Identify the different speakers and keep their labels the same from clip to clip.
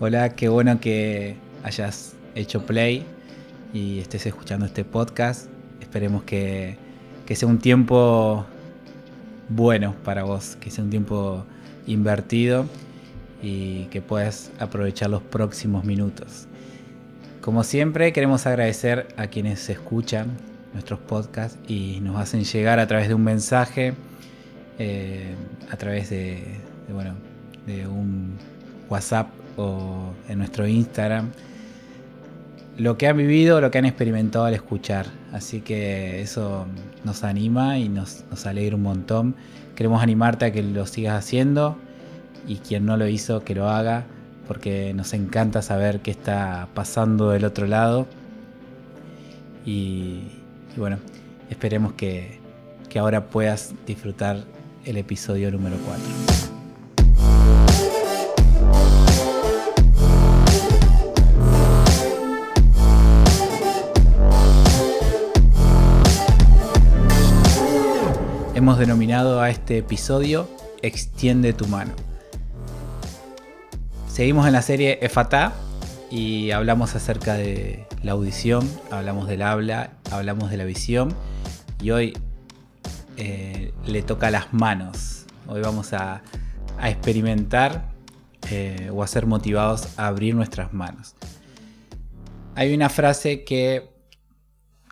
Speaker 1: Hola, qué bueno que hayas hecho play y estés escuchando este podcast. Esperemos que, que sea un tiempo bueno para vos, que sea un tiempo invertido y que puedas aprovechar los próximos minutos. Como siempre, queremos agradecer a quienes escuchan nuestros podcasts y nos hacen llegar a través de un mensaje, eh, a través de, bueno, de un WhatsApp o en nuestro Instagram, lo que han vivido, lo que han experimentado al escuchar. Así que eso nos anima y nos, nos alegra un montón. Queremos animarte a que lo sigas haciendo y quien no lo hizo, que lo haga, porque nos encanta saber qué está pasando del otro lado. Y, bueno, esperemos que, que ahora puedas disfrutar el episodio número 4. Hemos denominado a este episodio Extiende tu mano. Seguimos en la serie Efata y hablamos acerca de la audición, hablamos del habla, hablamos de la visión y hoy eh, le toca las manos. Hoy vamos a, experimentar eh, o a ser motivados a abrir nuestras manos. Hay una frase que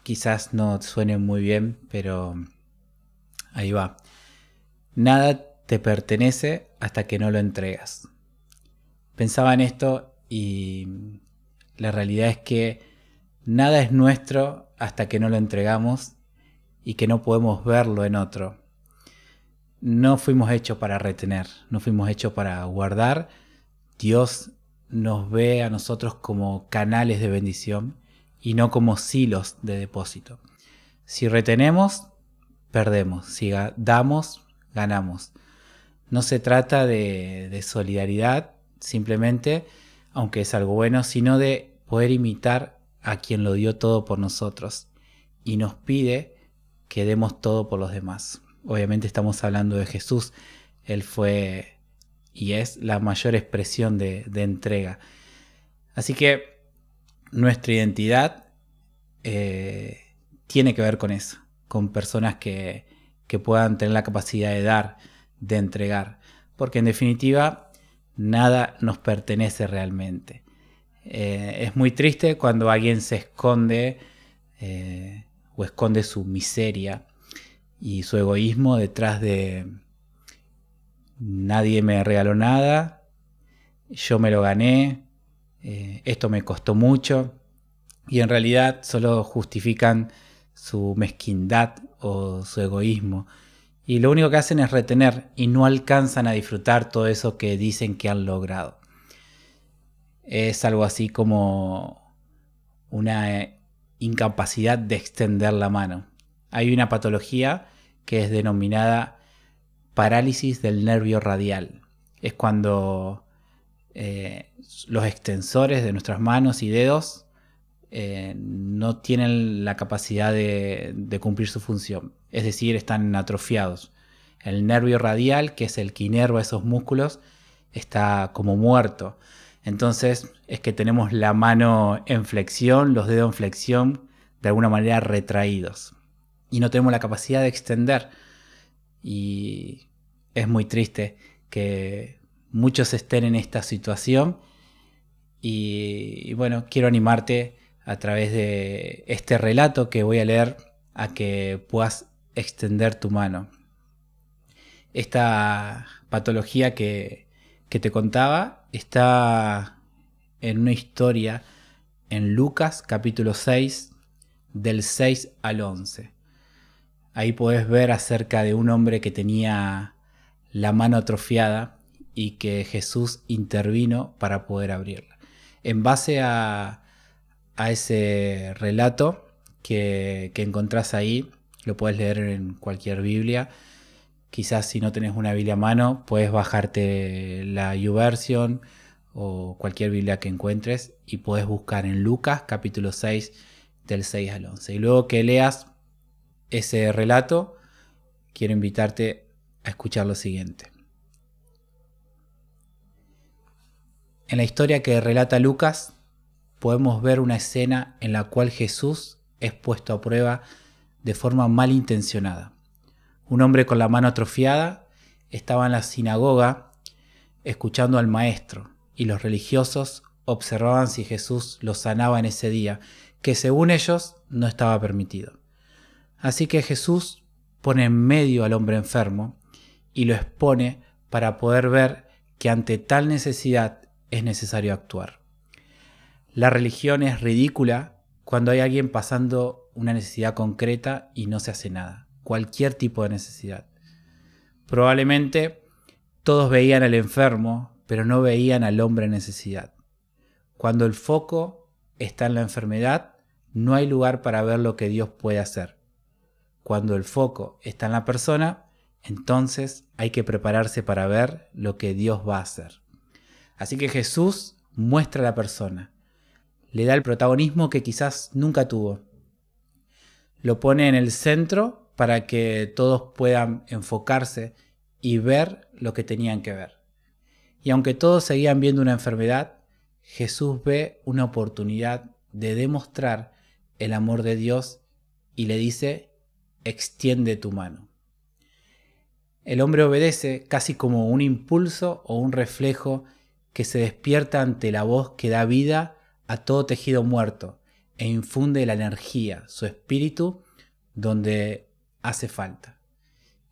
Speaker 1: quizás no suene muy bien, pero ahí va. Nada te pertenece hasta que no lo entregas. Pensaba en esto y la realidad es que nada es nuestro hasta que no lo entregamos y que no podemos verlo en otro. No fuimos hechos para retener, no fuimos hechos para guardar. Dios nos ve a nosotros como canales de bendición y no como silos de depósito. Si retenemos, perdemos. Si damos, ganamos. No se trata de, de solidaridad, simplemente, aunque es algo bueno, sino de poder imitar a quien lo dio todo por nosotros y nos pide que demos todo por los demás. Obviamente estamos hablando de Jesús. Él fue y es la mayor expresión de, entrega. Así que nuestra identidad eh, tiene que ver con eso, con personas que, puedan tener la capacidad de dar, de entregar. Porque en definitiva, nada nos pertenece realmente. Eh, es muy triste cuando alguien se esconde eh, o esconde su miseria y su egoísmo detrás de nadie me regaló nada, yo me lo gané, eh, esto me costó mucho y en realidad solo justifican su mezquindad o su egoísmo y lo único que hacen es retener y no alcanzan a disfrutar todo eso que dicen que han logrado. Es algo así como una incapacidad de extender la mano. Hay una patología que es denominada parálisis del nervio radial. Es cuando eh, los extensores de nuestras manos y dedos eh, no tienen la capacidad de, de, cumplir su función. Es decir, están atrofiados. El nervio radial, que es el que inerva esos músculos, está como muerto. Entonces es que tenemos la mano en flexión, los dedos en flexión, de alguna manera retraídos. Y no tenemos la capacidad de extender. Y es muy triste que muchos estén en esta situación. Y, bueno, quiero animarte a través de este relato que voy a leer a que puedas extender tu mano. Esta patología que, que te contaba está en una historia en Lucas capítulo 6 del 6 al 11. Ahí puedes ver acerca de un hombre que tenía la mano atrofiada y que Jesús intervino para poder abrirla. En base a, a ese relato que, que encontrás ahí, lo puedes leer en cualquier Biblia, Quizás si no tenés una Biblia a mano, puedes bajarte la YouVersion o cualquier Biblia que encuentres y puedes buscar en Lucas capítulo 6 del 6 al 11. Y luego que leas ese relato, quiero invitarte a escuchar lo siguiente. En la historia que relata Lucas podemos ver una escena en la cual Jesús es puesto a prueba de forma malintencionada. Un hombre con la mano atrofiada estaba en la sinagoga escuchando al maestro y los religiosos observaban si Jesús lo sanaba en ese día, que según ellos no estaba permitido. Así que Jesús pone en medio al hombre enfermo y lo expone para poder ver que ante tal necesidad es necesario actuar. La religión es ridícula cuando hay alguien pasando una necesidad concreta y no se hace nada, cualquier tipo de necesidad. Probablemente todos veían al enfermo, pero no veían al hombre en necesidad. Cuando el foco está en la enfermedad, no hay lugar para ver lo que Dios puede hacer. Cuando el foco está en la persona, entonces hay que prepararse para ver lo que Dios va a hacer. Así que Jesús muestra a la persona, le da el protagonismo que quizás nunca tuvo. Lo pone en el centro para que todos puedan enfocarse y ver lo que tenían que ver. Y aunque todos seguían viendo una enfermedad, Jesús ve una oportunidad de demostrar el amor de Dios y le dice, extiende tu mano. El hombre obedece casi como un impulso o un reflejo que se despierta ante la voz que da vida a todo tejido muerto e infunde la energía, su espíritu, donde hace falta.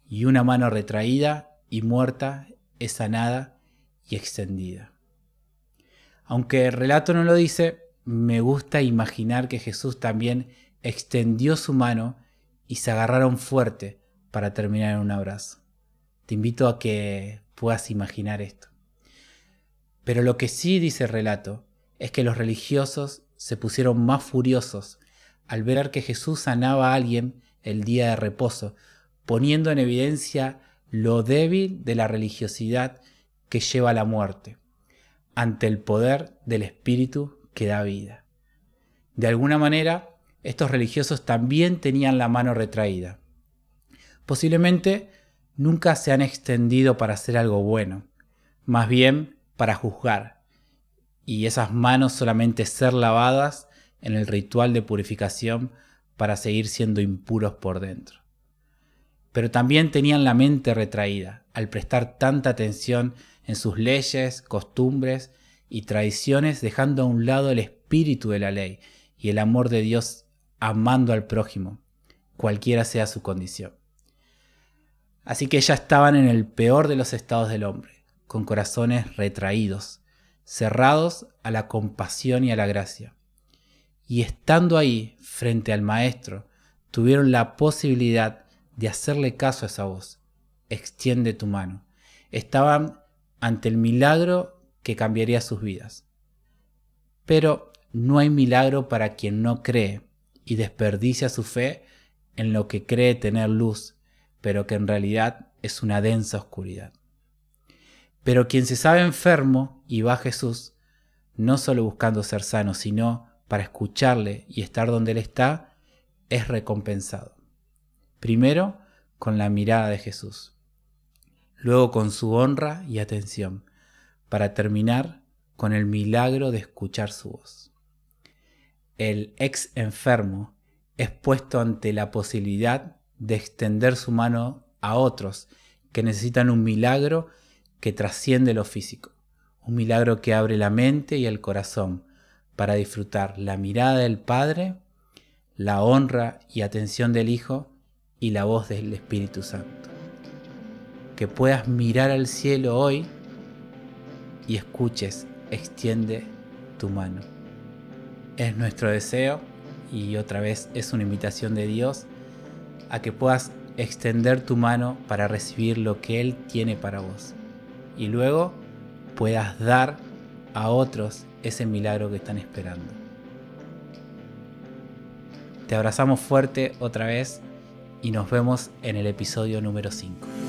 Speaker 1: Y una mano retraída y muerta es sanada y extendida. Aunque el relato no lo dice, me gusta imaginar que Jesús también extendió su mano y se agarraron fuerte para terminar en un abrazo. Te invito a que puedas imaginar esto. Pero lo que sí dice el relato es que los religiosos se pusieron más furiosos al ver que Jesús sanaba a alguien el día de reposo, poniendo en evidencia lo débil de la religiosidad que lleva a la muerte ante el poder del Espíritu que da vida. De alguna manera, estos religiosos también tenían la mano retraída. Posiblemente nunca se han extendido para hacer algo bueno, más bien para juzgar, y esas manos solamente ser lavadas en el ritual de purificación para seguir siendo impuros por dentro. Pero también tenían la mente retraída al prestar tanta atención en sus leyes, costumbres y tradiciones, dejando a un lado el espíritu de la ley y el amor de Dios amando al prójimo, cualquiera sea su condición. Así que ya estaban en el peor de los estados del hombre, con corazones retraídos, cerrados a la compasión y a la gracia. Y estando ahí, frente al Maestro, tuvieron la posibilidad de hacerle caso a esa voz. Extiende tu mano. Estaban ante el milagro que cambiaría sus vidas. Pero no hay milagro para quien no cree y desperdicia su fe en lo que cree tener luz, pero que en realidad es una densa oscuridad. Pero quien se sabe enfermo y va a Jesús, no solo buscando ser sano, sino para escucharle y estar donde Él está, es recompensado. Primero con la mirada de Jesús, luego con su honra y atención, para terminar con el milagro de escuchar su voz. El ex enfermo es puesto ante la posibilidad de extender su mano a otros que necesitan un milagro que trasciende lo físico, un milagro que abre la mente y el corazón para disfrutar la mirada del Padre, la honra y atención del Hijo y la voz del Espíritu Santo. Que puedas mirar al cielo hoy y escuches, extiende tu mano. Es nuestro deseo y otra vez es una invitación de Dios a que puedas extender tu mano para recibir lo que Él tiene para vos y luego puedas dar a otros ese milagro que están esperando. Te abrazamos fuerte otra vez y nos vemos en el episodio número 5.